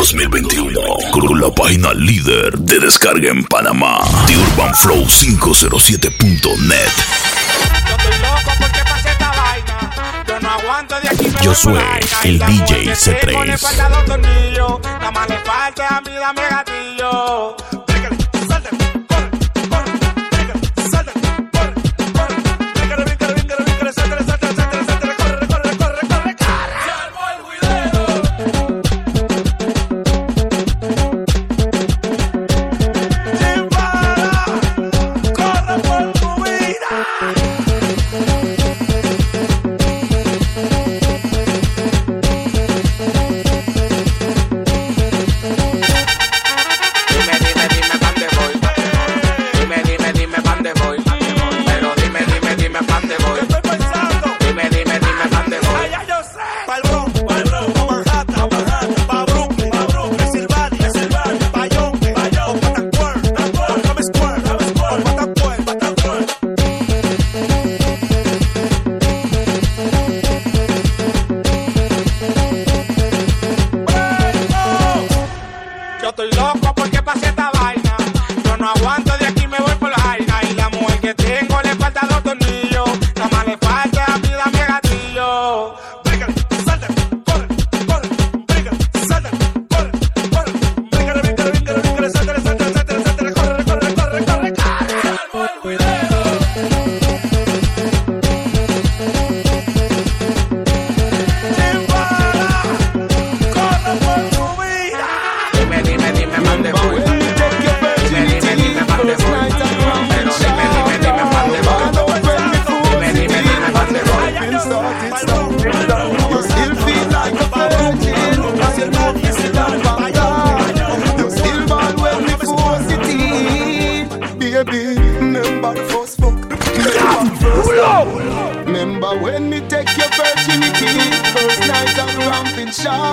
2021 con la página líder de descarga en Panamá, The Urban Flow 507.net. Yo soy el DJ C3.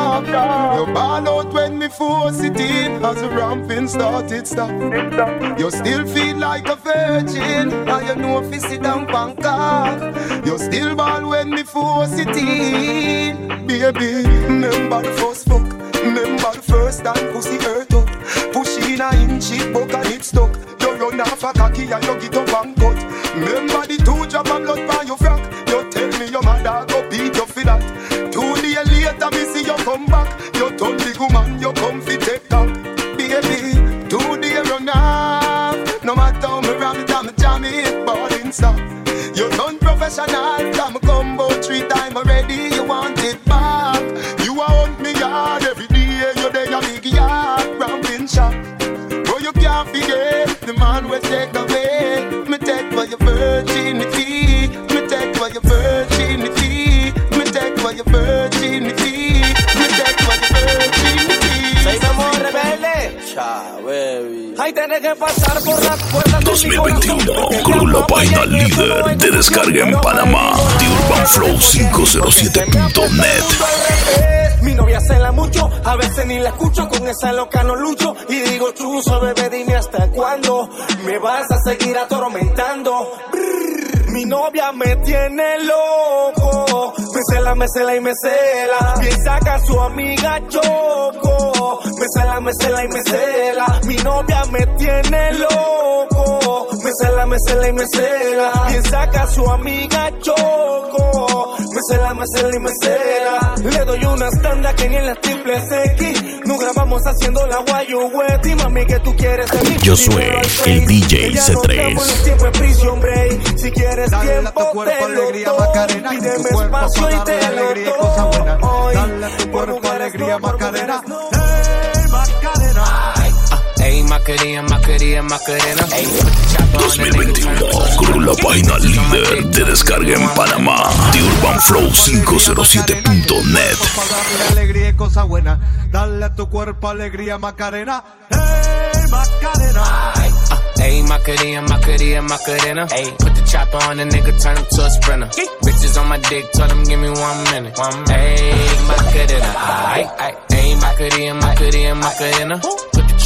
You ball out when me force it in As the ramping started stop. You still feel like a virgin And you know if you sit down Bangkok. You still ball when me force it in. Baby, remember the first fuck Remember the first time pussy hurt up. Push in a inch it buck and it stuck. You run off a cocky and you get up and cut. Remember the two drop of blood professional Come combo three times already You want it back You hunt me yard every day You there a big yard Rambling shop Bro, you can't forget the man will take away. Me take for your virginity. Me take for your virginity. Me take for your virginity. Me take for your virginity. Seguimos rebelde. Cha, baby. Ay, tenés que pasar por de mi 2021 corazón. con la página líder de descarga en Panamá, The Urban Flow 507.net. Mi novia se la mucho, a veces ni la escucho, con esa loca no lucho. Y digo, chuzo, bebé, dime hasta cuándo me vas a seguir atormentando. Mi novia me tiene loco, me cela, me cela y me cela. Piensa que a su amiga choco, me cela, me cela y me cela. Mi novia me tiene loco, me cela, me cela y me cela. Piensa que a su amiga choco, me cela, me cela y me cela. Le doy una tanda que en las triples X. Nos grabamos haciendo la guayo y mami que tú quieres de mí. Yo soy el DJ que ya no C3. estamos en tiempo en prison break. Si quieres Dale a tiempo tu cuerpo te alegría, lo Macarena. doy. Tu Pídeme cuerpo espacio y te alegría y cosas buenas. doy. Dale a tu cuerpo alegría, Macarena. Hey, Macarena. Ey, Macarena, Macarena, Macarena. Ey, put the chopper on the nigga, turn 2021 it to a con la página líder de descarga en Panamá, The Urban Flow 507.net. Para darle alegría y cosas buenas. Dale a tu cuerpo alegría, Macarena. Hey, Macarena. Ey, Macarena, Macarena, Macarena. Ey, put the chopper on the nigga, turn him to a sprinter. Bitches on my dick, tell them give me one minute. One minute. Ey, Macarena. Ay, ay. Ey, Macarena, Macarena, Macarena.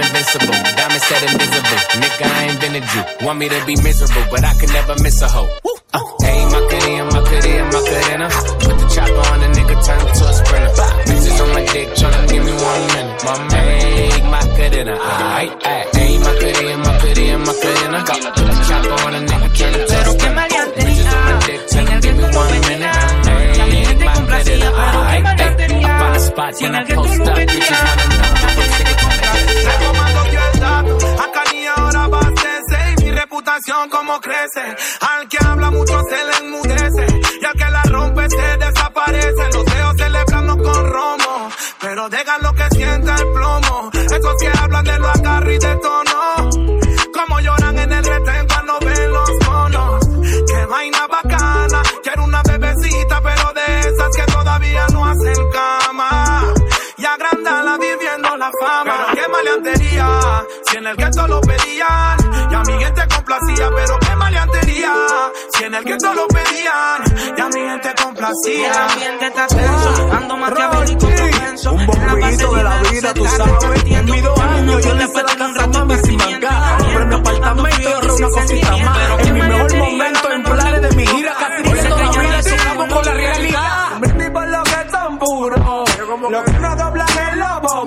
invincible. Diamond said invisible. Nigga, I ain't been a Jew. Want me to be miserable, but I can never miss a hoe. Uh, hey, my cutie, my Macarena, Macarena, Macarena. Put the chopper on a nigga, turn him to a sprinter. Bitches on my dick, tryna give me one minute. My man, my Macarena. Ay, ay, hey, Macarena, Macarena, Macarena. Put the chopper on a nigga, turn him to a sprinter. Bitches on my dick, tryna give me one minute. Hey, Macarena. Ay, ay, I find a spot, then I post up. Bitches wanna know. Como crece. Al que habla mucho se le enmudece y al que la rompe se desaparece. Los dedos celebrando con romo, pero dejan lo que sienta el plomo. Esos que hablan de fama. Pero qué maleantería, si en el gueto lo pedían. Y a mi gente complacía, pero qué maleantería, si en el gueto lo pedían. Y a mi gente complacía. El ambiente está tenso, ando maquiavélico propenso. Un bombillito de la vida, tú sabes. En mis dos años yo le hice la casa a mami sin mangar. Compré mi apartamento y ahorré una cosita más. En mi Lo que no doblan el lobo.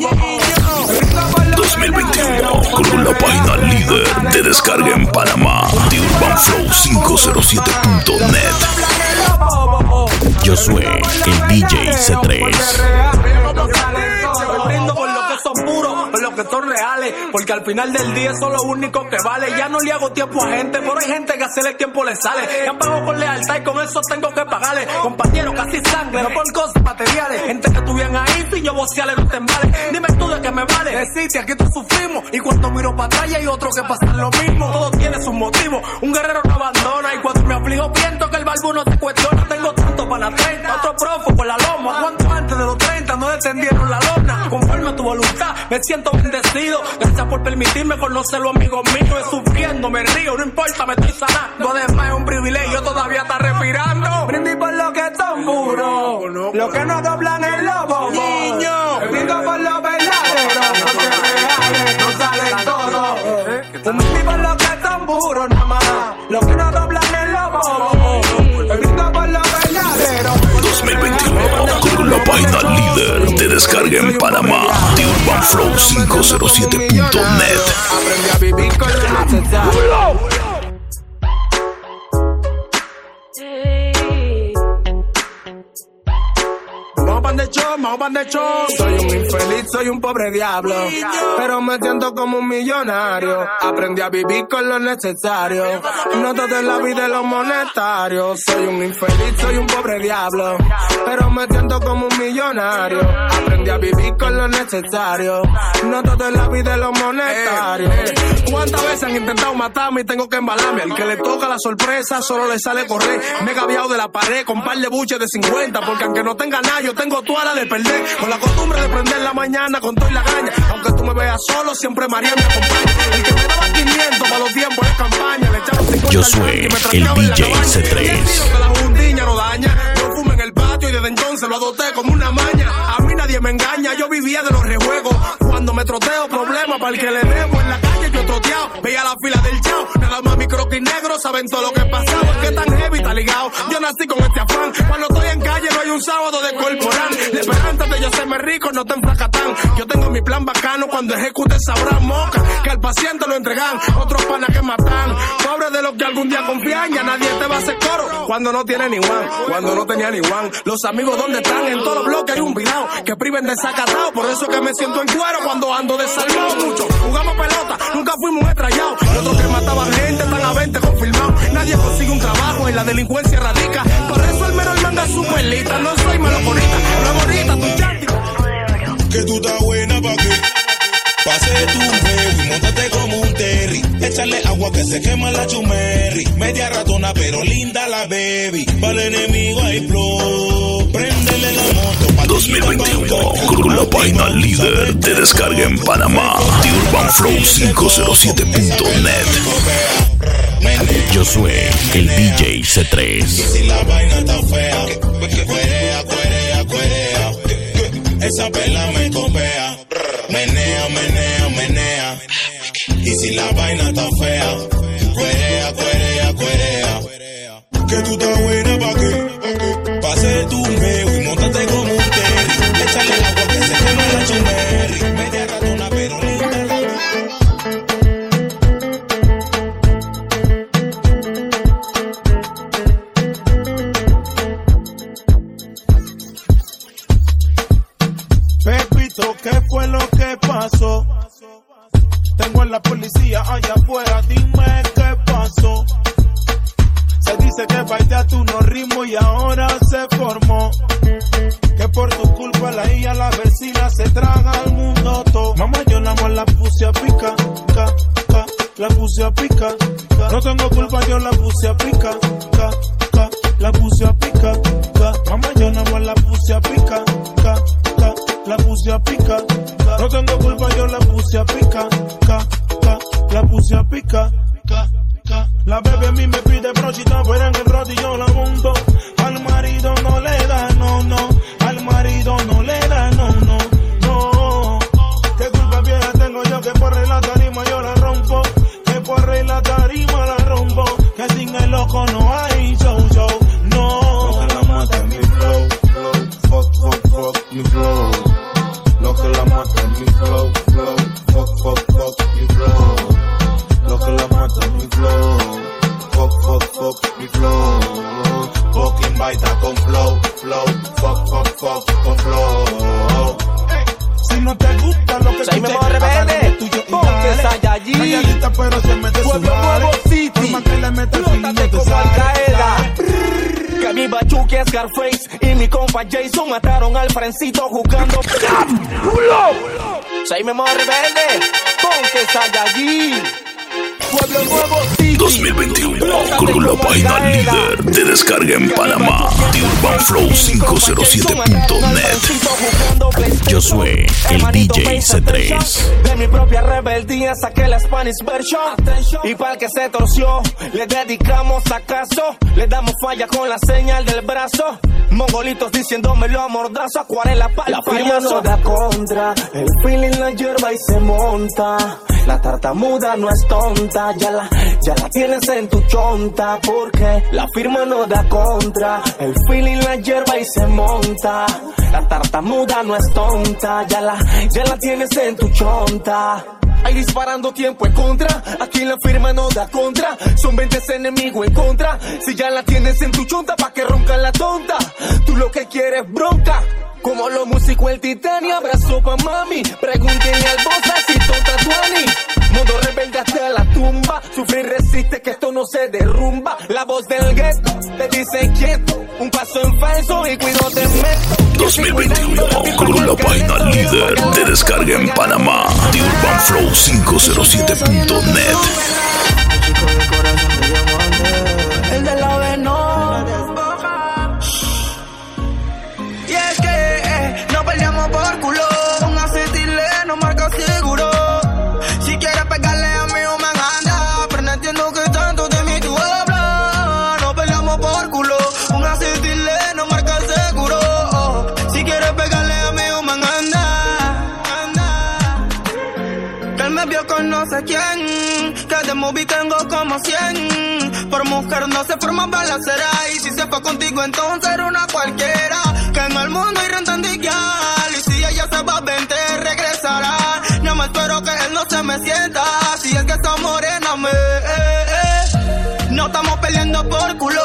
2021 con la página líder de descarga en Panamá. The Urban Flow 507.net. Yo soy el DJ C3. Porque al final del día eso es lo único que vale. Ya no le hago tiempo a gente, pero hay gente que hacerle tiempo le sale. Ya pago con lealtad y con eso tengo que pagarle. Compañeros, casi sangre, no por cosas materiales. Gente que estuvieran ahí, si yo vocales no te embale. Dime tú de qué me vale. Deciste, aquí tú sufrimos. Y cuando miro para atrás, hay otro que pasa lo mismo. Todo tiene sus motivos. Un guerrero no abandona. Y cuando me aflijo, pienso que el barbu no se cuestiona. Tengo tanto para la 30, otro profo por la loma. ¿Cuánto antes de los 30 no descendieron la me siento bendecido. Gracias por permitirme conocer los amigos míos. Es sufriendo, me río, no importa, me estoy sanando. Además, es un privilegio, todavía está respirando. Brindis por lo que son puros. Lo que no doblan el lobo. Descarga en Panamá. The Urban Flow 507.net. Aprendí a vivir con de de show. Soy un infeliz, soy un pobre diablo. Pero me siento como un millonario. Aprendí a vivir con lo necesario. No todo en la vida es lo monetario. Soy un infeliz, soy un pobre diablo. Pero me siento como un millonario. Aprendí a vivir con lo necesario. No todo en la vida es lo monetario. ¿Cuántas veces han intentado matarme y tengo que embalarme? Al que le toca la sorpresa solo le sale correr. Me he gaviado de la pared con par de buches de 50. Porque aunque no tenga nada, yo tengo toda la de perder. Con la costumbre de prender la mañana con todo y la gaña. Aunque tú me veas solo, siempre María me acompaña. El que me daba 500 para los tiempos de campaña. Le echaba 50 Yo al soy tanque y me el tranqueaba en la DJ cabaña. C3. Y entendido que la no daña. Yo fumo en el patio y desde entonces lo adopté como una maña. Nadie me engaña, yo vivía de los rejuegos. Cuando me troteo, problema para el que le debo en la calle, yo troteado. Veía la fila del chao, nada más mi croquis negro, saben todo lo que pasaba. Es que tan heavy está ligado. Yo nací con este afán. Cuando estoy en calle, no hay un sábado de corporal. De yo serme rico no te enfracatán. Yo tengo mi plan bacano, cuando ejecute sabrán moca. Que al paciente lo entregan, otros panas que matan. Pobre de los que algún día confían, ya nadie te va a hacer coro. Cuando no tiene ni one, cuando no tenía ni one. Los amigos, ¿dónde están? En todos los bloques hay un virado que priven de sacatao. Por eso que me siento en cuero cuando ando desalmado mucho. Jugamos pelota, nunca fuimos estrellados. Y otros que mataban gente están a 20 confirmados. Nadie consigue un trabajo y la delincuencia radica. Por eso el menor manda su pelita. No soy meloconita, no que se quema la chumerri. Media ratona, pero linda la baby. Para el enemigo hay flow. Préndele la moto. pa' 2021 con la página líder de descarga en Panamá, TheUrbanFlow507.net. Josué, el DJ C3. Si la vaina está fea, cuerea, cuerea, cuerea. Esa pela me copea. Menea, menea, menea. Y si la vaina está fea, cuerea, cuerea, cuerea. Que tú estás buena pa' qué? Pase tu meo la puse a pica. ca. No tengo culpa, yo la puse a pica, ca, ca, la puse a pica. ca, ca. La bebé a mí me pide brochita, fuera en el rodillo la monto. Al marido no le da, no, no. Al marido no le da, no, no, no. ¿Qué culpa vieja tengo yo que por la tarima yo la rompo? Que por la tarima la rompo. Que sin el loco no hay con flow. Si no te gusta lo que Soy Memo te Rebelde, ponte. Calladita, pero se mete su Pueblo. Nuevo City. Que Flótate como mi Bachuque Scarface y mi compa Jason mataron al Frencito jugando. Soy Memo Rebelde, ponte Saiyajin. Pueblo Nuevo City. 2021 Flótate con la página líder de descarga en Panamá, TheUrbanFlow507.net. Josué, el DJ C3. De mi propia rebeldía saqué la Spanish version. Y para el que se torció, le dedicamos acaso. Le damos falla con la señal del brazo. Mongolitos diciéndomelo a mordazo. Acuarela para La firma no da contra, el feeling la hierba y se monta. La tartamuda no es tonta, ya la, ya la tienes en tu chonta. Porque la firma no da contra, el feeling la hierba y se monta. La tartamuda no es tonta, ya la, ya la tienes en tu chonta. Ahí disparando tiempo en contra. Aquí la firma no da contra. Son 20 enemigos en contra. Si ya la tienes en tu chonta, pa' que ronca la tonta. Tú lo que quieres bronca. Como los músicos el titanio, abrazo pa' mami. Pregúntenle al boss si tonta Tuani. Modo rebelde hasta la tumba. Sufrir resiste que esto no se derrumba. La voz del gueto te dice quieto. Un paso en falso y cuido te meto. 2021 con la página líder de descarga en Panamá de Urban Flow 507.net. movie tengo como 100. Por mujer no se forma balacera. Y si se fue contigo, entonces era una cualquiera. Que en el mundo hay igual. Y si ella se va, vente, regresará. No me espero que él no se me sienta. Si es que esa morena me. eh, eh. No estamos peleando por culo.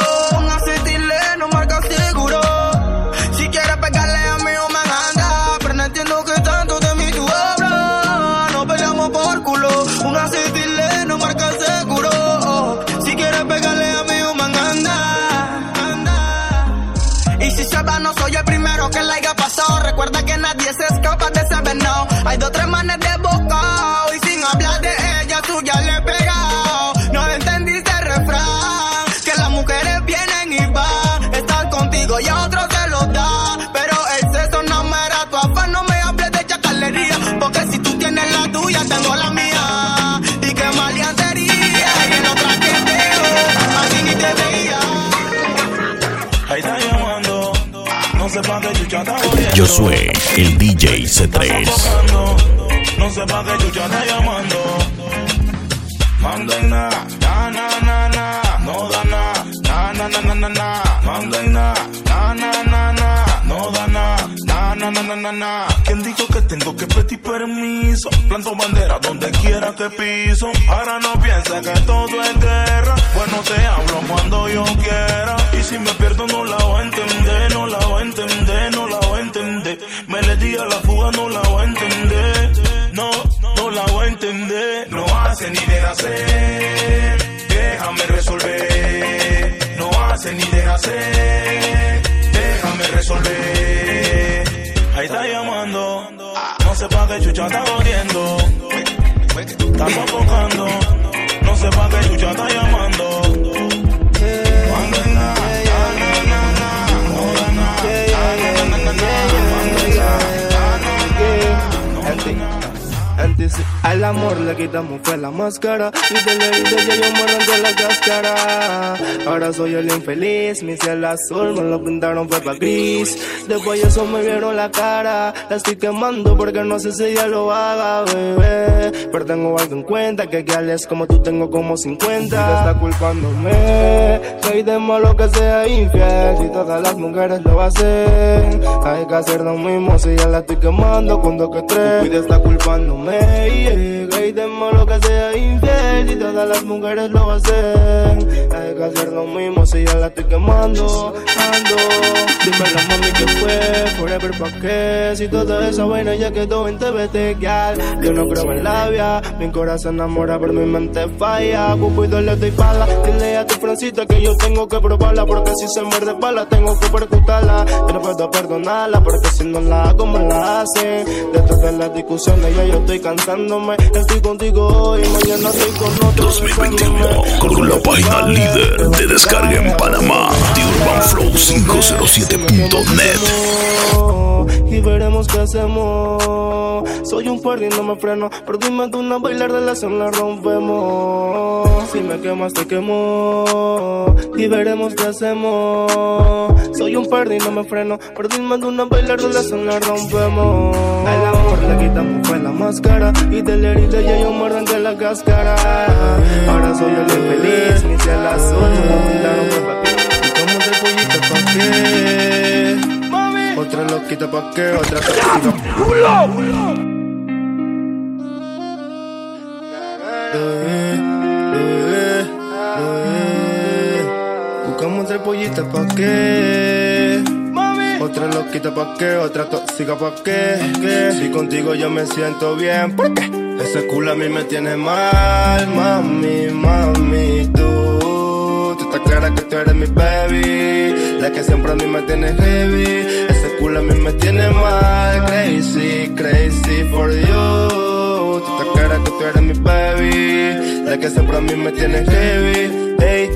Josué, el DJ C3. No sé pa' qué chucha está llamando. Manda en na, na, na, na, na. No da na, na, na, na, na, na, na. Manda en na, na, na, na, na. No da na, na, na, na, na, na, na. ¿Quién dijo que tengo que pedir permiso? Planto bandera donde quiera que piso. Ahora no piensa que todo es guerra. Bueno, te hablo cuando yo quiera. Y si me pierdo no la voy a entender, Déjame resolver. No hace ni de hacer. Déjame resolver. Ahí está llamando. No sé pa' qué chucha está jodiendo. Está sofocando. No sé pa' qué chucha está llamando. Manda na, Antes al amor le quitamos fue la máscara. Y de la herida ya yo muero de la cáscara. Ahora soy el infeliz, mi cielo azul me lo pintaron fue pa' gris. Después de eso me vieron la cara. La estoy quemando porque no sé si ella lo haga, bebé. Pero tengo algo en cuenta que es como tú tengo como 50 Y está culpándome Soy de malo que sea infiel. Si todas las mujeres lo hacen Hay que hacer lo mismo si ya la estoy quemando con dos que tres. Cuida está culpándome me llegue y de malo que sea y todas las mujeres lo hacen. Hay que hacer lo mismo si ya la estoy quemando Ando. Dime la mami que fue Forever pa' qué. Si toda esa vaina ya quedó en TBT gal Yo no creo en labia Mi corazón enamora pero mi mente falla. Cupido le doy pala. Dile a tu francita que yo tengo que probarla Porque si se muerde pala tengo que percutarla. Yo no puedo perdonarla Porque si no la hago me la hacen. De las discusiones ya yo estoy cansándome. Estoy contigo hoy, mañana estoy con 2021 con la página líder de descarga en Panamá, The Urban Flow 507.net. Y veremos qué hacemos. Soy un party, no me freno. Pero dime tú una bailar de la zona la rompemos. Si me quemas, te quemo. Y veremos qué hacemos. Soy un party, no me freno. Pero dime tú una bailar de la zona la rompemos. Al amor le quitamos fue la máscara. Y de la herida ya yo de la cáscara. Ahora soy el infeliz, mi cielo azul. Me lo mandaron por papel. Y como te pollito, ¿pa'? Otra loquita pa' qué, otra eh. Buscamos otra pollita pa' qué. Otra loquita pa' qué, otra tóxica pa' qué. ¿Qué? Si contigo yo me siento bien, ¿por qué? Ese culo a mí me tiene mal, mami, mami, tú. Tú estás clara que tú eres mi baby, la que siempre a mí me tiene heavy. Ese culo a mí me tiene mal, crazy, crazy for you. Tú estás clara que tú eres mi baby, la que siempre a mí me tiene heavy. Hey,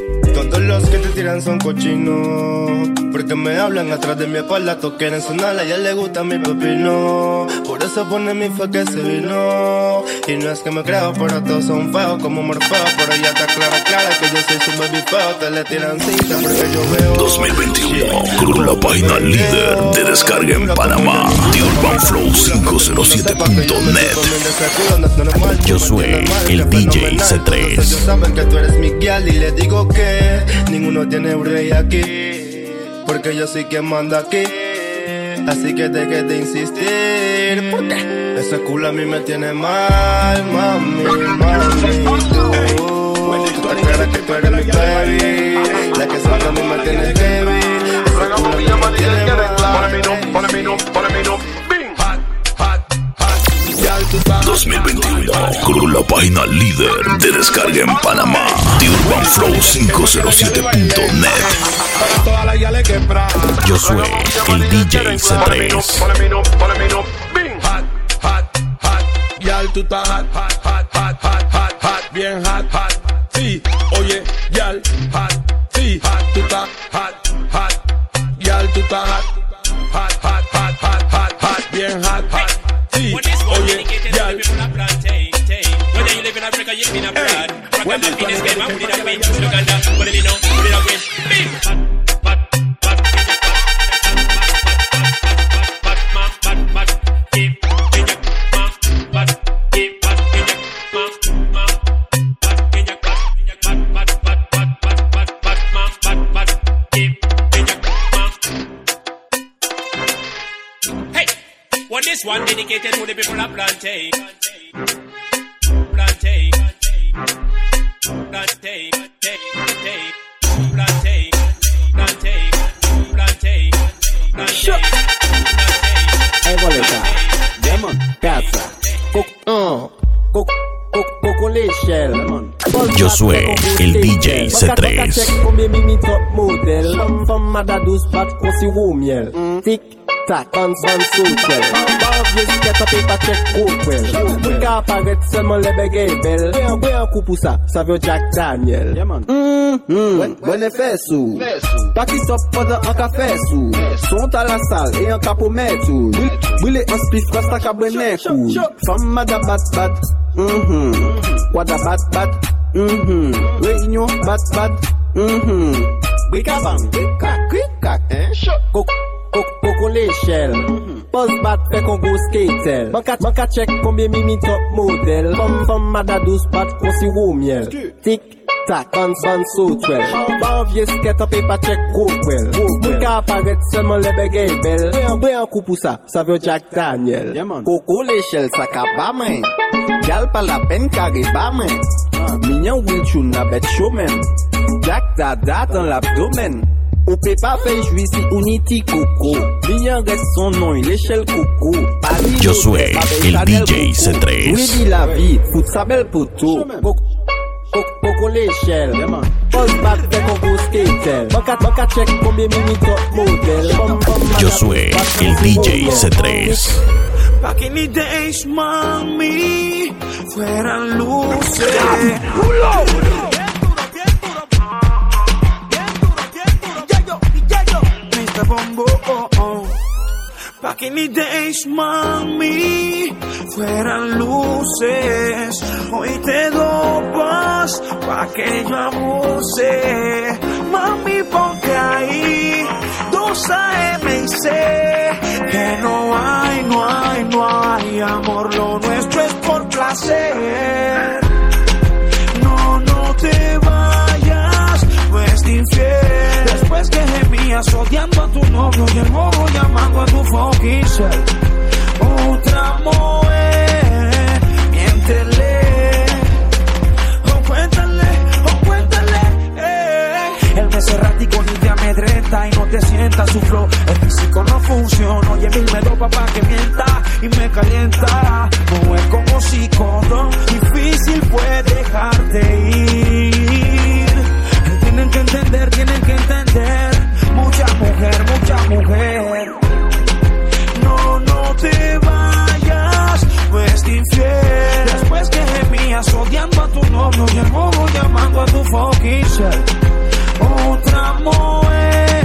los que te tiran son cochinos. Porque me hablan atrás de mi espalda, todos quieren sonarla, a ella le gusta mi pepino. Por eso pone mi fe que se vino. Y no es que me creo, pero todos son feos como Morfeo. Pero ella está clara, clara que yo soy su baby feo. Te le tiran cinta porque yo veo. 2021 con la página líder de descarga en Panamá, The Urban Flow 507.net. Josué, el DJ C3. Ellos saben que tú eres mi guial y les digo que ninguno tiene un rey aquí. Porque yo soy quien manda aquí. Así que deje de insistir. ¿Por qué? Ese culo a mí me tiene mal, mami, mami. Tú, estás clara que tú eres mi baby. La que siempre a mí me tiene heavy. Ese culo a mí me tiene mal. 2021 con la página líder de descarga en Panamá, The Urban Flow 507.net. Toda la yale quebra. Josué, el DJ C3. Pone mi no, pone mi no. Bing. Hot, hot, hot. Yal, tú estás hot, hot, hot, hot, hot, hot, hot. Bien hot, hot. Sí, oye, yal, hot. Sí, hot, tú estás hot, hot. Yal, tú estás. Hot, it's Hey, one dedicated to the people of Plantain. Josué, el DJ C3. Tic, tak, bans, bans, sotel Bav ye ziket api paket kokwel Mwen ka aparet selman lebe gebel Mwen an koupou sa, sa vyo Jack Daniel Mwen e fesou Pakisop fode an ka fesou Sont a la sal e an ka pou metou Bwile an spif rasta ka bwene kou Fama da bat bat mm-hmm. Wada bat bat? Mm-hmm. Réunion, bat, bat. Mm-hmm. Bricabang, cric-crac, cric-crac. Hein, choc. Coco mm-hmm. l'échelle. Buzz bat, fait qu'on go skatel. Banca, banca check, combien mimi top model. Femme, femme, mada douce bat, qu'on sirop miel. Tic, Tak, ban ban sou twel Ban vie sket an pe pa chek kokwel Mwen ka aparet seman lebe gey bel Bre an kou pou sa, sa vyo Jack Daniel Koko lechel sa ka ba men Gal pa la pen kare ba men Minyan wil chou na bet showman. Jack dada dans l'abdomen Ou pe pa fe jwi si ou ni ti koko. Minyan res son Josué, el DJ C3. Oui di la fout sa poto bat skater mini top model Josué, el DJ C3. Pa' que ni days, mami, fueran luces. Bombo, oh, oh. Pa' que ni days, mami, fueran luces. Hoy te dopas pa' que yo abuse. Mami, ponte ahí, dos AM y C. Que no hay, no hay, no hay amor. Lo nuestro es por placer. No, no te vayas, pues te infiel. Después que gemías odiando a tu novio y el modo llamando a tu fucking. Otra mujer, y no te sienta su flow. El físico no funciona, oye mil me dopa pa' que mienta y me calienta. No es como psicólogo, difícil fue dejarte ir. Tienen que entender, tienen que entender. Mucha mujer, mucha mujer. No, no te vayas, pues infiel. Después que gemías odiando a tu novio y el modo llamando a tu fucking self. otra mujer.